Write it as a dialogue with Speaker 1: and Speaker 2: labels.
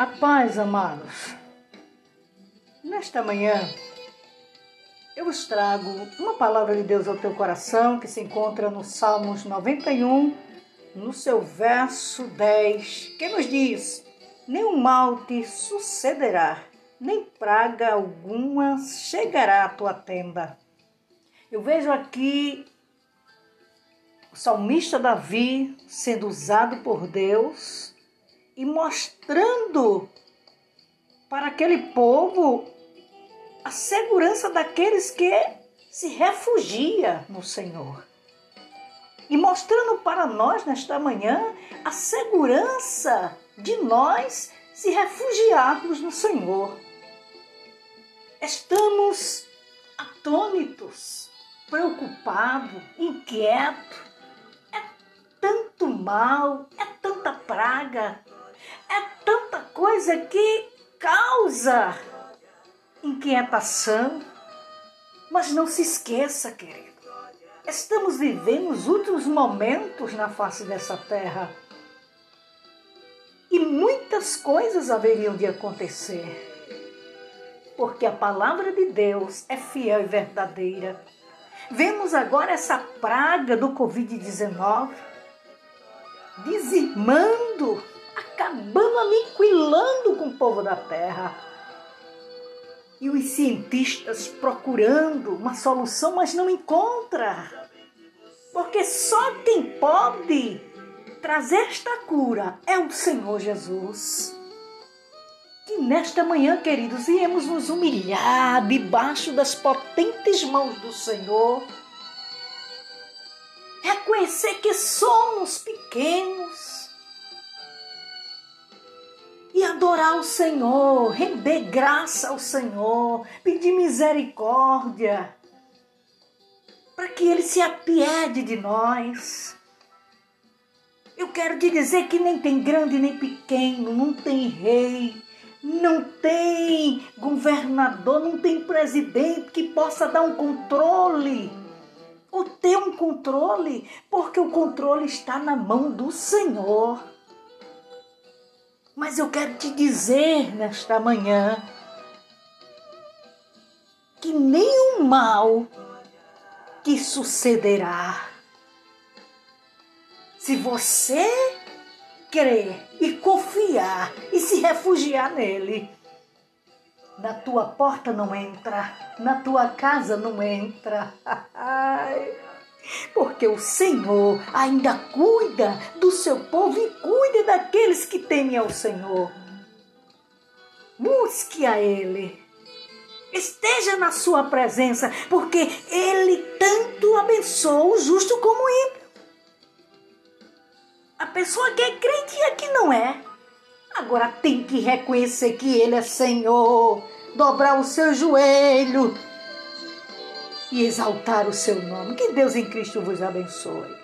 Speaker 1: A paz, amados. Nesta manhã, eu vos trago uma palavra de Deus ao teu coração que se encontra no Salmos 91, no seu verso 10, que nos diz: Nenhum mal te sucederá, nem praga alguma chegará à tua tenda. Eu vejo aqui o salmista Davi sendo usado por Deus e mostrando para aquele povo a segurança daqueles que se refugia no Senhor. E mostrando para nós nesta manhã a segurança de nós se refugiarmos no Senhor. Estamos atônitos, preocupados, inquietos. É tanto mal, é tanta praga, é tanta coisa que causa inquietação. Mas não se esqueça, querido, estamos vivendo os últimos momentos na face dessa terra. E muitas coisas haveriam de acontecer. Porque a palavra de Deus é fiel e verdadeira. Vemos agora essa praga do Covid-19 dizimando acabando, aniquilando com o povo da terra. E os cientistas procurando uma solução, mas não encontra. Porque só quem pode trazer esta cura é o Senhor Jesus. Que nesta manhã, queridos, viemos nos humilhar debaixo das potentes mãos do Senhor. Reconhecer que somos pequenos adorar o Senhor, render graça ao Senhor, pedir misericórdia, para que Ele se apiede de nós. Eu quero te dizer que nem tem grande nem pequeno, não tem rei, não tem governador, não tem presidente que possa dar um controle ou ter um controle, porque o controle está na mão do Senhor. Mas eu quero te dizer nesta manhã que nenhum mal te sucederá. Se você crer e confiar e se refugiar nele, na tua porta não entra, na tua casa não entra. porque o Senhor ainda cuida do seu povo e cuida daqueles que temem ao Senhor. Busque a Ele. Esteja na sua presença, porque Ele tanto abençoa o justo como o ímpio. A pessoa que é crente a que não é. Agora tem que reconhecer que Ele é Senhor, dobrar o seu joelho e exaltar o seu nome. Que Deus em Cristo vos abençoe.